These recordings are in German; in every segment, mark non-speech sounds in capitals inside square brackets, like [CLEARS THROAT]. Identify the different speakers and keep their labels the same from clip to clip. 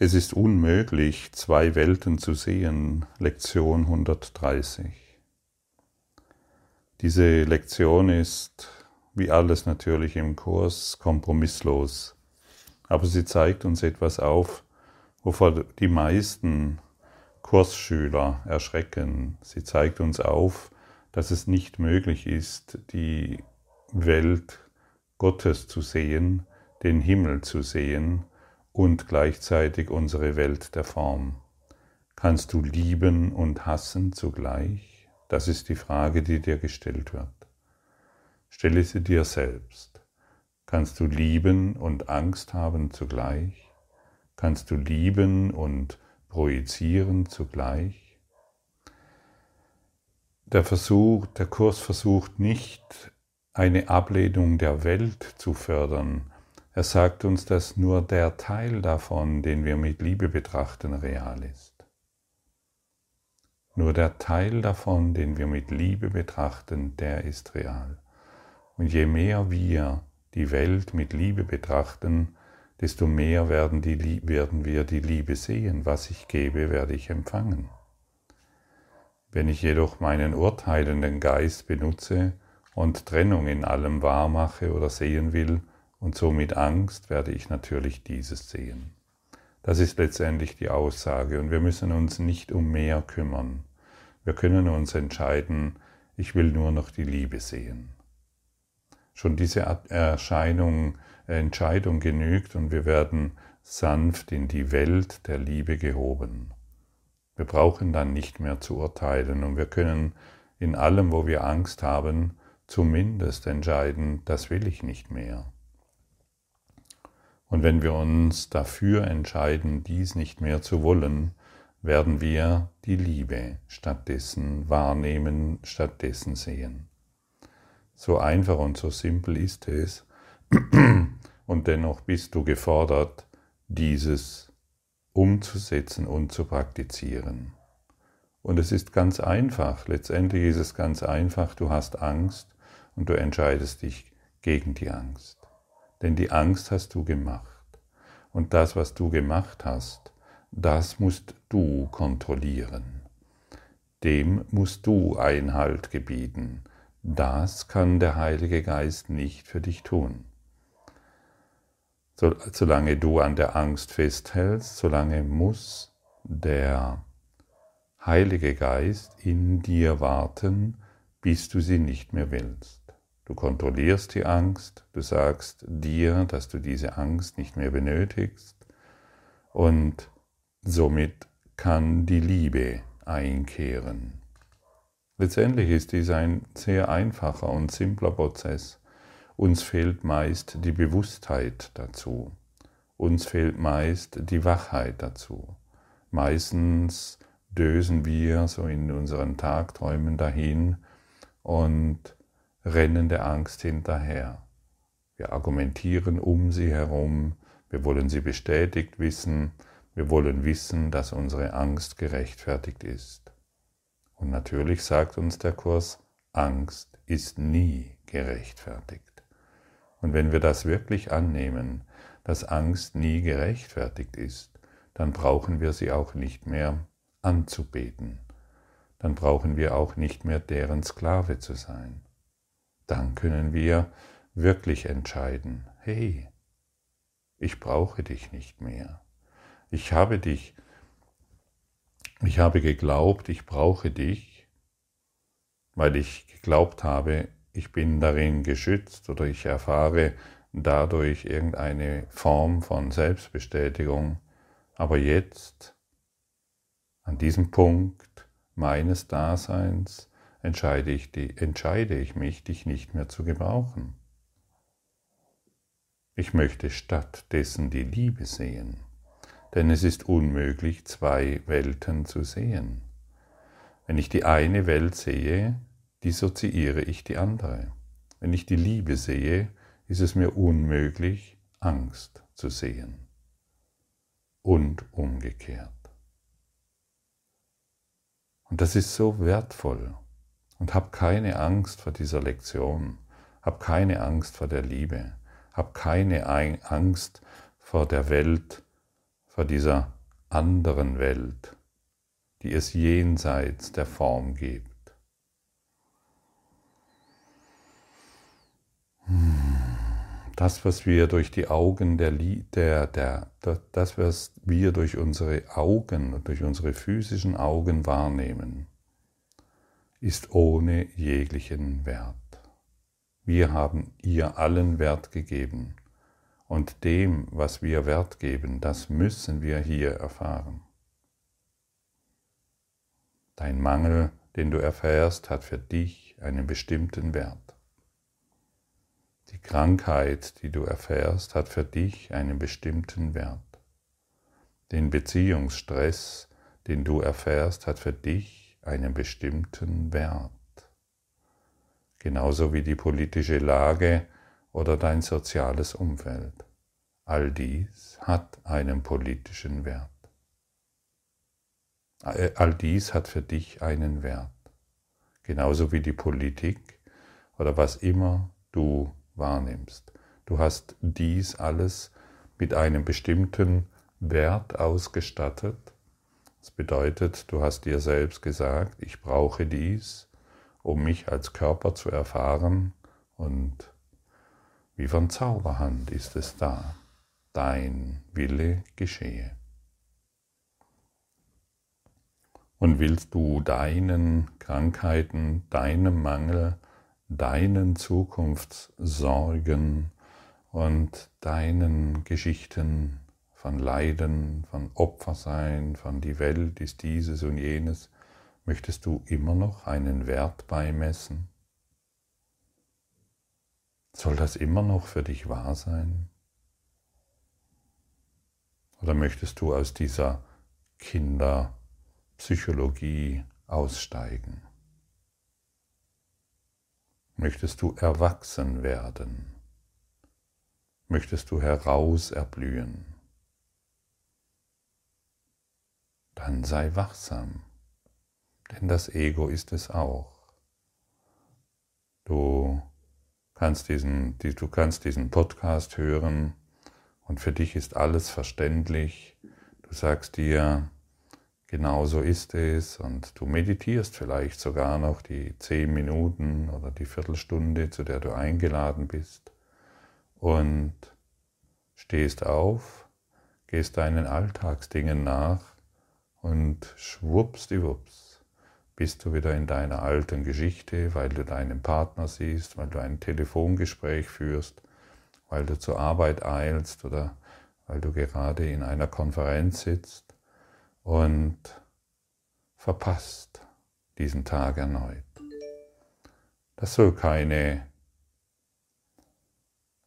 Speaker 1: Es ist unmöglich, zwei Welten zu sehen. Lektion 130. Diese Lektion ist, wie alles natürlich im Kurs, kompromisslos. Aber sie zeigt uns etwas auf, wovor die meisten Kursschüler erschrecken. Sie zeigt uns auf, dass es nicht möglich ist, die Welt Gottes zu sehen, den Himmel zu sehen, und gleichzeitig unsere Welt der Form. Kannst du lieben und hassen zugleich? Das ist die Frage, die dir gestellt wird. Stelle sie dir selbst. Kannst du lieben und Angst haben zugleich? Kannst du lieben und projizieren zugleich? Der Versuch, der Kurs versucht nicht, eine Ablehnung der Welt zu fördern, er sagt uns, dass nur der Teil davon, den wir mit Liebe betrachten, real ist. Nur der Teil davon, den wir mit Liebe betrachten, der ist real. Und je mehr wir die Welt mit Liebe betrachten, desto mehr werden, die, werden wir die Liebe sehen. Was ich gebe, werde ich empfangen. Wenn ich jedoch meinen urteilenden Geist benutze und Trennung in allem wahrmache oder sehen will, und somit Angst werde ich natürlich dieses sehen. Das ist letztendlich die Aussage und wir müssen uns nicht um mehr kümmern. Wir können uns entscheiden, ich will nur noch die Liebe sehen. Schon diese Erscheinung, Entscheidung genügt und wir werden sanft in die Welt der Liebe gehoben. Wir brauchen dann nicht mehr zu urteilen und wir können in allem, wo wir Angst haben, zumindest entscheiden, das will ich nicht mehr. Und wenn wir uns dafür entscheiden, dies nicht mehr zu wollen, werden wir die Liebe stattdessen wahrnehmen, stattdessen sehen. So einfach und so simpel ist es, [CLEARS THROAT] und dennoch bist du gefordert, dieses umzusetzen und zu praktizieren. Und es ist ganz einfach, letztendlich ist es ganz einfach, du hast Angst und du entscheidest dich gegen die Angst. Denn die Angst hast du gemacht. Und das, was du gemacht hast, das musst du kontrollieren. Dem musst du Einhalt gebieten. Das kann der Heilige Geist nicht für dich tun. Solange du an der Angst festhältst, solange muss der Heilige Geist in dir warten, bis du sie nicht mehr willst. Du kontrollierst die Angst, du sagst dir, dass du diese Angst nicht mehr benötigst und somit kann die Liebe einkehren. Letztendlich ist dies ein sehr einfacher und simpler Prozess. Uns fehlt meist die Bewusstheit dazu. Uns fehlt meist die Wachheit dazu. Meistens dösen wir so in unseren Tagträumen dahin und rennen der Angst hinterher. Wir argumentieren um sie herum, wir wollen sie bestätigt wissen, wir wollen wissen, dass unsere Angst gerechtfertigt ist. Und natürlich sagt uns der Kurs, Angst ist nie gerechtfertigt. Und wenn wir das wirklich annehmen, dass Angst nie gerechtfertigt ist, dann brauchen wir sie auch nicht mehr anzubeten. Dann brauchen wir auch nicht mehr deren Sklave zu sein dann können wir wirklich entscheiden, hey, ich brauche dich nicht mehr. Ich habe dich, ich habe geglaubt, ich brauche dich, weil ich geglaubt habe, ich bin darin geschützt oder ich erfahre dadurch irgendeine Form von Selbstbestätigung. Aber jetzt, an diesem Punkt meines Daseins, entscheide ich, die, entscheide ich mich, dich nicht mehr zu gebrauchen. Ich möchte stattdessen die Liebe sehen, denn es ist unmöglich, zwei Welten zu sehen. Wenn ich die eine Welt sehe, dissoziiere ich die andere. Wenn ich die Liebe sehe, ist es mir unmöglich, Angst zu sehen. Und umgekehrt. Und das ist so wertvoll. Und hab keine Angst vor dieser Lektion. Hab keine Angst vor der Liebe. Hab keine Angst vor der Welt, vor dieser anderen Welt, die es jenseits der Form gibt. Das, was wir durch die Augen der, der, der, das, was wir durch unsere Augen und durch unsere physischen Augen wahrnehmen, ist ohne jeglichen Wert. Wir haben ihr allen Wert gegeben und dem, was wir Wert geben, das müssen wir hier erfahren. Dein Mangel, den du erfährst, hat für dich einen bestimmten Wert. Die Krankheit, die du erfährst, hat für dich einen bestimmten Wert. Den Beziehungsstress, den du erfährst, hat für dich einen bestimmten Wert. Genauso wie die politische Lage oder dein soziales Umfeld. All dies hat einen politischen Wert. All dies hat für dich einen Wert. Genauso wie die Politik oder was immer du wahrnimmst. Du hast dies alles mit einem bestimmten Wert ausgestattet. Das bedeutet, du hast dir selbst gesagt, ich brauche dies, um mich als Körper zu erfahren und wie von Zauberhand ist es da. Dein Wille geschehe. Und willst du deinen Krankheiten, deinem Mangel, deinen Zukunftssorgen und deinen Geschichten von Leiden, von Opfersein, von die Welt ist dieses und jenes, möchtest du immer noch einen Wert beimessen? Soll das immer noch für dich wahr sein? Oder möchtest du aus dieser Kinderpsychologie aussteigen? Möchtest du erwachsen werden? Möchtest du heraus Dann sei wachsam, denn das Ego ist es auch. Du kannst diesen, du kannst diesen Podcast hören und für dich ist alles verständlich. Du sagst dir, Genau so ist es und du meditierst vielleicht sogar noch die zehn Minuten oder die Viertelstunde, zu der du eingeladen bist und stehst auf, gehst deinen Alltagsdingen nach und schwuppsdiwupps bist du wieder in deiner alten Geschichte, weil du deinen Partner siehst, weil du ein Telefongespräch führst, weil du zur Arbeit eilst oder weil du gerade in einer Konferenz sitzt und verpasst diesen Tag erneut. Das soll keine,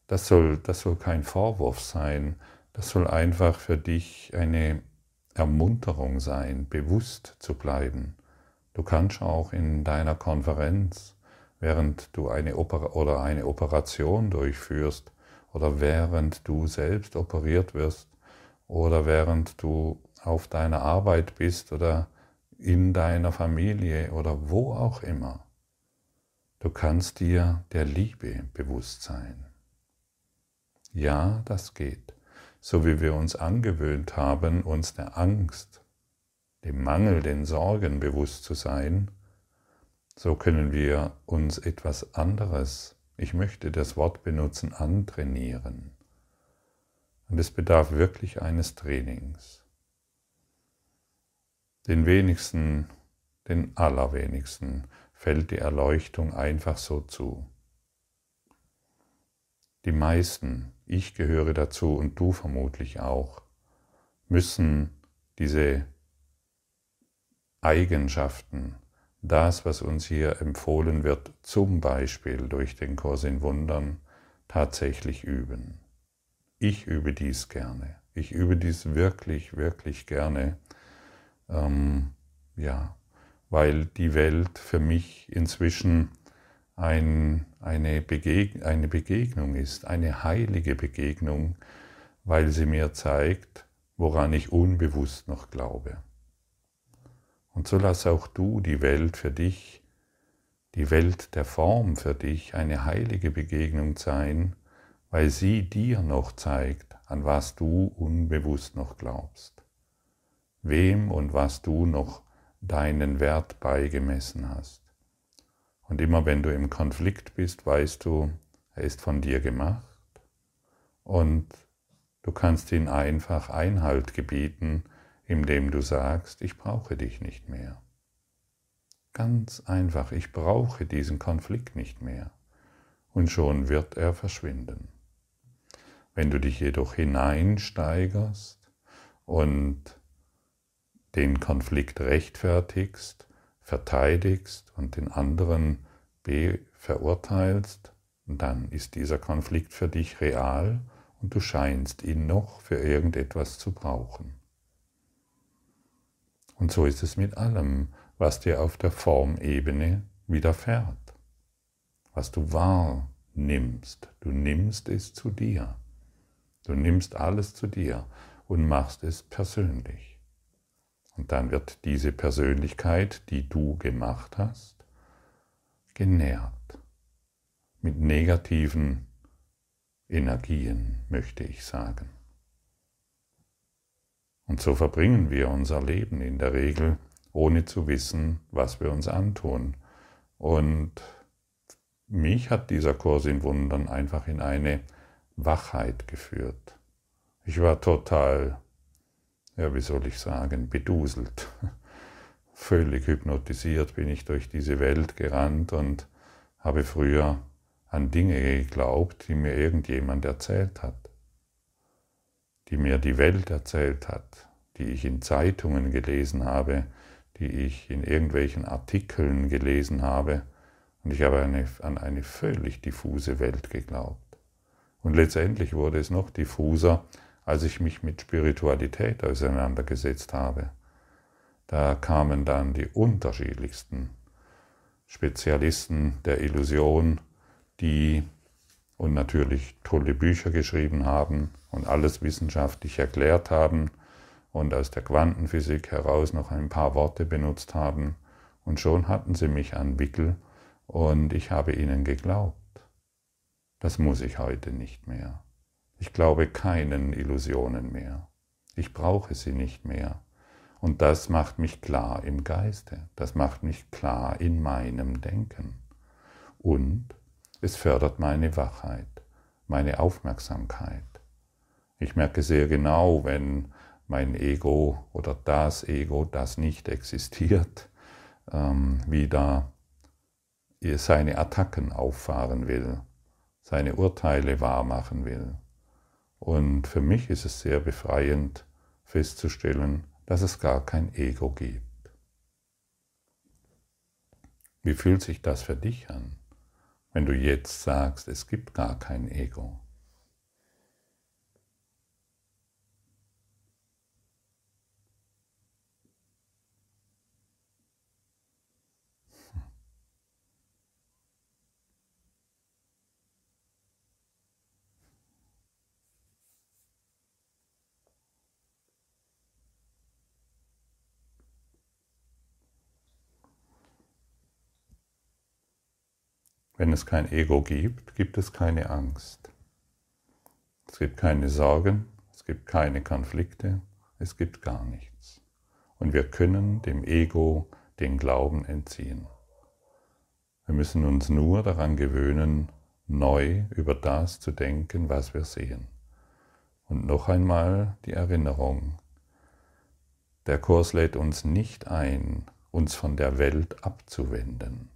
Speaker 1: das soll, das soll kein Vorwurf sein, das soll einfach für dich eine Ermunterung sein, bewusst zu bleiben. Du kannst auch in deiner Konferenz, während du eine Oper oder eine Operation durchführst oder während du selbst operiert wirst oder während du auf deiner Arbeit bist oder in deiner Familie oder wo auch immer. Du kannst dir der Liebe bewusst sein. Ja, das geht. So wie wir uns angewöhnt haben, uns der Angst, dem Mangel, den Sorgen bewusst zu sein, so können wir uns etwas anderes, ich möchte das Wort benutzen, antrainieren. Und es bedarf wirklich eines Trainings. Den wenigsten, den allerwenigsten fällt die Erleuchtung einfach so zu. Die meisten, ich gehöre dazu und du vermutlich auch, müssen diese Eigenschaften, das, was uns hier empfohlen wird, zum Beispiel durch den Kurs in Wundern, tatsächlich üben. Ich übe dies gerne. Ich übe dies wirklich, wirklich gerne ähm, ja, weil die Welt für mich inzwischen ein, eine, Begeg eine Begegnung ist, eine heilige Begegnung, weil sie mir zeigt, woran ich unbewusst noch glaube. Und so lass auch du die Welt für dich, die Welt der Form für dich eine heilige Begegnung sein, weil sie dir noch zeigt, an was du unbewusst noch glaubst, wem und was du noch deinen Wert beigemessen hast. Und immer wenn du im Konflikt bist, weißt du, er ist von dir gemacht und du kannst ihn einfach Einhalt gebieten, indem du sagst, ich brauche dich nicht mehr. Ganz einfach, ich brauche diesen Konflikt nicht mehr. Und schon wird er verschwinden. Wenn du dich jedoch hineinsteigerst und den Konflikt rechtfertigst, verteidigst und den anderen verurteilst, dann ist dieser Konflikt für dich real und du scheinst ihn noch für irgendetwas zu brauchen. Und so ist es mit allem, was dir auf der Formebene widerfährt, was du wahrnimmst. Du nimmst es zu dir. Du nimmst alles zu dir und machst es persönlich. Und dann wird diese Persönlichkeit, die du gemacht hast, genährt mit negativen Energien, möchte ich sagen. Und so verbringen wir unser Leben in der Regel, ohne zu wissen, was wir uns antun. Und mich hat dieser Kurs in Wundern einfach in eine Wachheit geführt. Ich war total, ja, wie soll ich sagen, beduselt. [LAUGHS] Völlig hypnotisiert bin ich durch diese Welt gerannt und habe früher an Dinge geglaubt, die mir irgendjemand erzählt hat, die mir die Welt erzählt hat, die ich in Zeitungen gelesen habe, die ich in irgendwelchen Artikeln gelesen habe, und ich habe eine, an eine völlig diffuse Welt geglaubt. Und letztendlich wurde es noch diffuser, als ich mich mit Spiritualität auseinandergesetzt habe. Da kamen dann die unterschiedlichsten Spezialisten der Illusion, die und natürlich tolle Bücher geschrieben haben und alles wissenschaftlich erklärt haben und aus der Quantenphysik heraus noch ein paar Worte benutzt haben. Und schon hatten sie mich an Wickel und ich habe ihnen geglaubt. Das muss ich heute nicht mehr. Ich glaube keinen Illusionen mehr. Ich brauche sie nicht mehr. Und das macht mich klar im Geiste, das macht mich klar in meinem Denken. Und es fördert meine Wachheit, meine Aufmerksamkeit. Ich merke sehr genau, wenn mein Ego oder das Ego, das nicht existiert, ähm, wieder seine Attacken auffahren will seine Urteile wahrmachen will. Und für mich ist es sehr befreiend festzustellen, dass es gar kein Ego gibt. Wie fühlt sich das für dich an, wenn du jetzt sagst, es gibt gar kein Ego? Wenn es kein Ego gibt, gibt es keine Angst. Es gibt keine Sorgen, es gibt keine Konflikte, es gibt gar nichts. Und wir können dem Ego den Glauben entziehen. Wir müssen uns nur daran gewöhnen, neu über das zu denken, was wir sehen. Und noch einmal die Erinnerung. Der Kurs lädt uns nicht ein, uns von der Welt abzuwenden.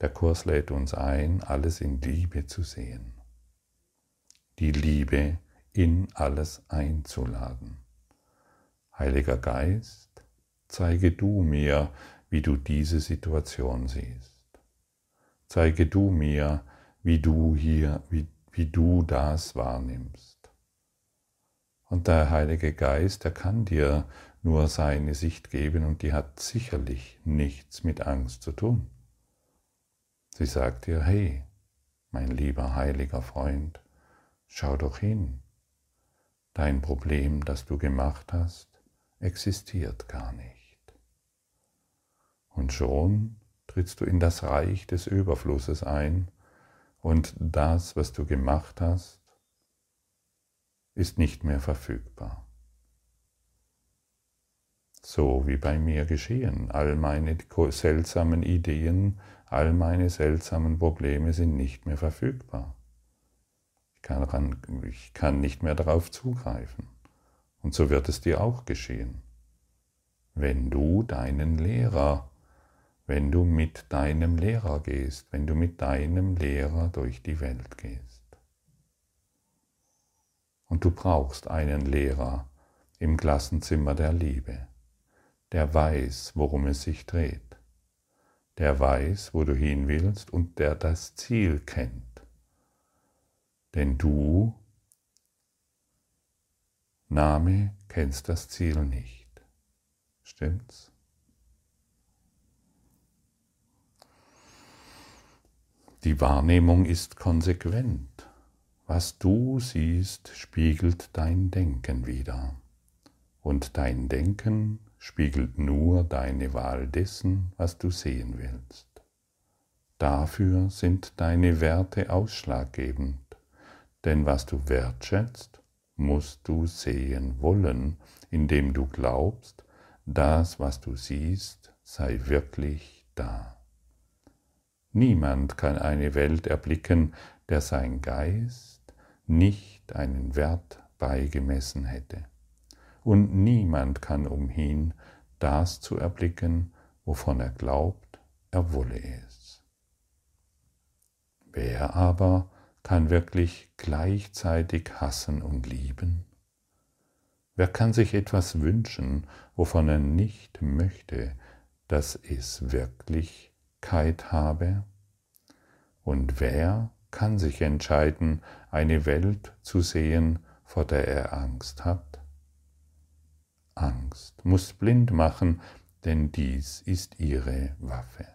Speaker 1: Der Kurs lädt uns ein, alles in Liebe zu sehen. Die Liebe in alles einzuladen. Heiliger Geist, zeige du mir, wie du diese Situation siehst. Zeige du mir, wie du hier, wie, wie du das wahrnimmst. Und der Heilige Geist, der kann dir nur seine Sicht geben und die hat sicherlich nichts mit Angst zu tun. Sie sagt dir, hey, mein lieber heiliger Freund, schau doch hin. Dein Problem, das du gemacht hast, existiert gar nicht. Und schon trittst du in das Reich des Überflusses ein und das, was du gemacht hast, ist nicht mehr verfügbar. So wie bei mir geschehen. All meine seltsamen Ideen, all meine seltsamen Probleme sind nicht mehr verfügbar. Ich kann, ich kann nicht mehr darauf zugreifen. Und so wird es dir auch geschehen. Wenn du deinen Lehrer, wenn du mit deinem Lehrer gehst, wenn du mit deinem Lehrer durch die Welt gehst. Und du brauchst einen Lehrer im Klassenzimmer der Liebe, der weiß, worum es sich dreht, der weiß, wo du hin willst und der das Ziel kennt. Denn du, Name, kennst das Ziel nicht. Stimmt's? Die Wahrnehmung ist konsequent. Was du siehst, spiegelt dein Denken wider. Und dein Denken spiegelt nur deine Wahl dessen, was du sehen willst. Dafür sind deine Werte ausschlaggebend. Denn was du wertschätzt, musst du sehen wollen, indem du glaubst, das, was du siehst, sei wirklich da. Niemand kann eine Welt erblicken, der sein Geist nicht einen Wert beigemessen hätte. Und niemand kann umhin, das zu erblicken, wovon er glaubt, er wolle es. Wer aber kann wirklich gleichzeitig hassen und lieben? Wer kann sich etwas wünschen, wovon er nicht möchte, dass es Wirklichkeit habe? Und wer kann sich entscheiden, eine Welt zu sehen, vor der er Angst hat? Angst muss blind machen, denn dies ist ihre Waffe.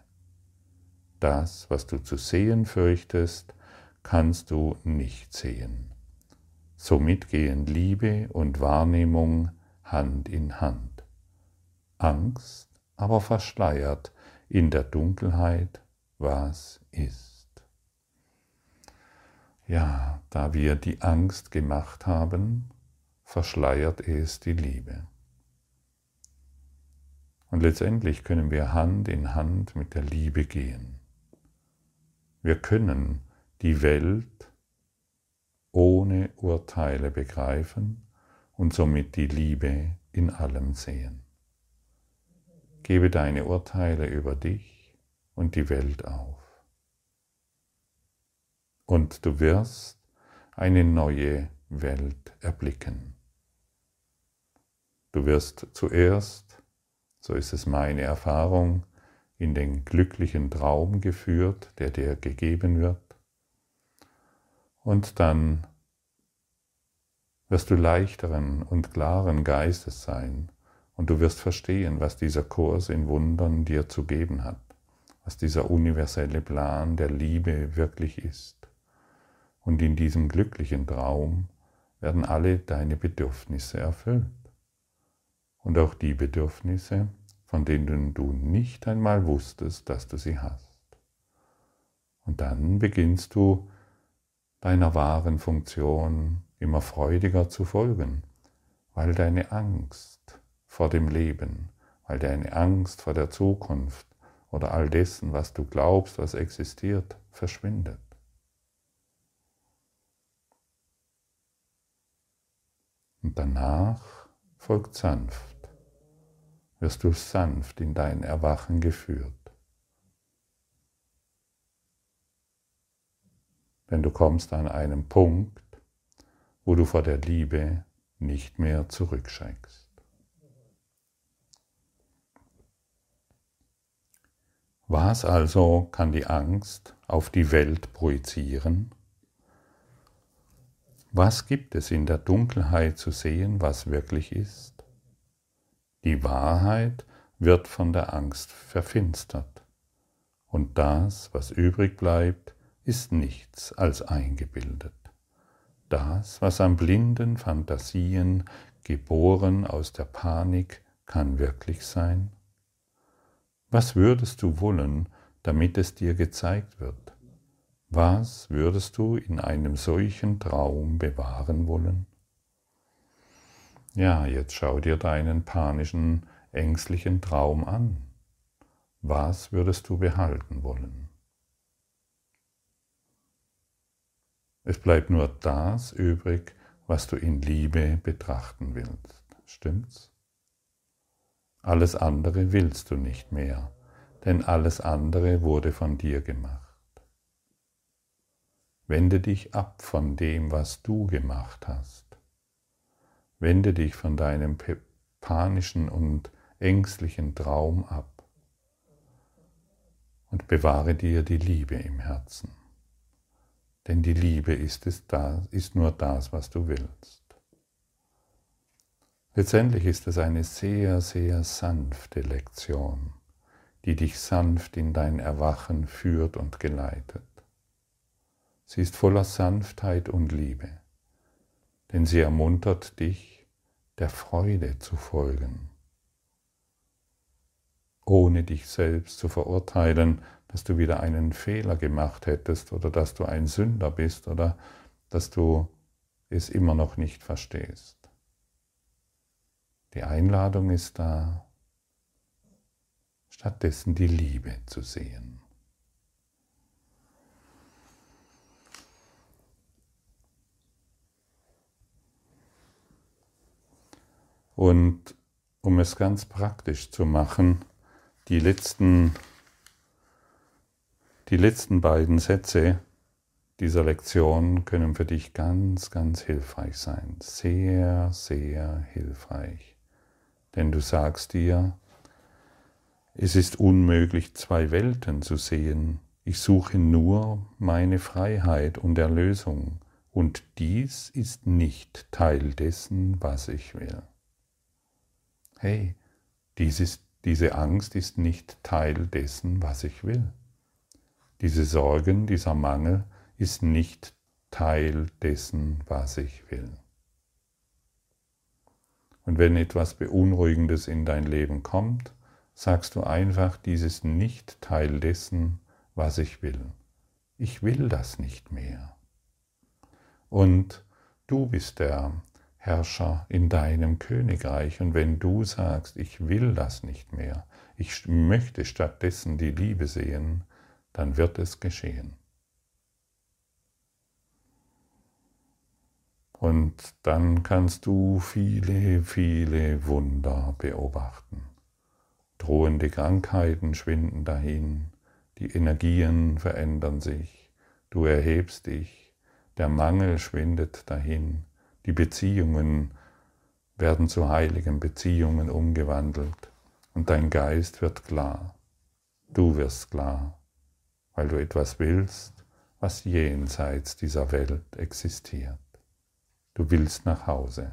Speaker 1: Das, was du zu sehen fürchtest, kannst du nicht sehen. Somit gehen Liebe und Wahrnehmung Hand in Hand. Angst aber verschleiert in der Dunkelheit, was ist. Ja, da wir die Angst gemacht haben, verschleiert es die Liebe. Und letztendlich können wir Hand in Hand mit der Liebe gehen. Wir können die Welt ohne Urteile begreifen und somit die Liebe in allem sehen. Gebe deine Urteile über dich und die Welt auf. Und du wirst eine neue Welt erblicken. Du wirst zuerst, so ist es meine Erfahrung, in den glücklichen Traum geführt, der dir gegeben wird, und dann wirst du leichteren und klaren Geistes sein und du wirst verstehen, was dieser Kurs in Wundern dir zu geben hat, was dieser universelle Plan der Liebe wirklich ist. Und in diesem glücklichen Traum werden alle deine Bedürfnisse erfüllt. Und auch die Bedürfnisse, von denen du nicht einmal wusstest, dass du sie hast. Und dann beginnst du deiner wahren Funktion immer freudiger zu folgen, weil deine Angst vor dem Leben, weil deine Angst vor der Zukunft oder all dessen, was du glaubst, was existiert, verschwindet. Und danach folgt sanft, wirst du sanft in dein Erwachen geführt. denn du kommst an einen Punkt, wo du vor der Liebe nicht mehr zurückschreckst. Was also kann die Angst auf die Welt projizieren? Was gibt es in der Dunkelheit zu sehen, was wirklich ist? Die Wahrheit wird von der Angst verfinstert und das, was übrig bleibt, ist nichts als eingebildet. Das, was an blinden Fantasien, geboren aus der Panik, kann wirklich sein? Was würdest du wollen, damit es dir gezeigt wird? Was würdest du in einem solchen Traum bewahren wollen? Ja, jetzt schau dir deinen panischen, ängstlichen Traum an. Was würdest du behalten wollen? Es bleibt nur das übrig, was du in Liebe betrachten willst. Stimmt's? Alles andere willst du nicht mehr, denn alles andere wurde von dir gemacht. Wende dich ab von dem, was du gemacht hast. Wende dich von deinem panischen und ängstlichen Traum ab und bewahre dir die Liebe im Herzen. Denn die Liebe ist, es da, ist nur das, was du willst. Letztendlich ist es eine sehr, sehr sanfte Lektion, die dich sanft in dein Erwachen führt und geleitet. Sie ist voller Sanftheit und Liebe denn sie ermuntert dich, der Freude zu folgen, ohne dich selbst zu verurteilen, dass du wieder einen Fehler gemacht hättest oder dass du ein Sünder bist oder dass du es immer noch nicht verstehst. Die Einladung ist da, stattdessen die Liebe zu sehen. Und um es ganz praktisch zu machen, die letzten, die letzten beiden Sätze dieser Lektion können für dich ganz, ganz hilfreich sein. Sehr, sehr hilfreich. Denn du sagst dir, es ist unmöglich, zwei Welten zu sehen. Ich suche nur meine Freiheit und Erlösung. Und dies ist nicht Teil dessen, was ich will hey, dieses, diese Angst ist nicht Teil dessen, was ich will. Diese Sorgen, dieser Mangel ist nicht Teil dessen, was ich will. Und wenn etwas Beunruhigendes in dein Leben kommt, sagst du einfach, dies ist nicht Teil dessen, was ich will. Ich will das nicht mehr. Und du bist der, Herrscher in deinem Königreich. Und wenn du sagst, ich will das nicht mehr, ich möchte stattdessen die Liebe sehen, dann wird es geschehen. Und dann kannst du viele, viele Wunder beobachten. Drohende Krankheiten schwinden dahin, die Energien verändern sich, du erhebst dich, der Mangel schwindet dahin, die Beziehungen werden zu heiligen Beziehungen umgewandelt und dein Geist wird klar. Du wirst klar, weil du etwas willst, was jenseits dieser Welt existiert. Du willst nach Hause.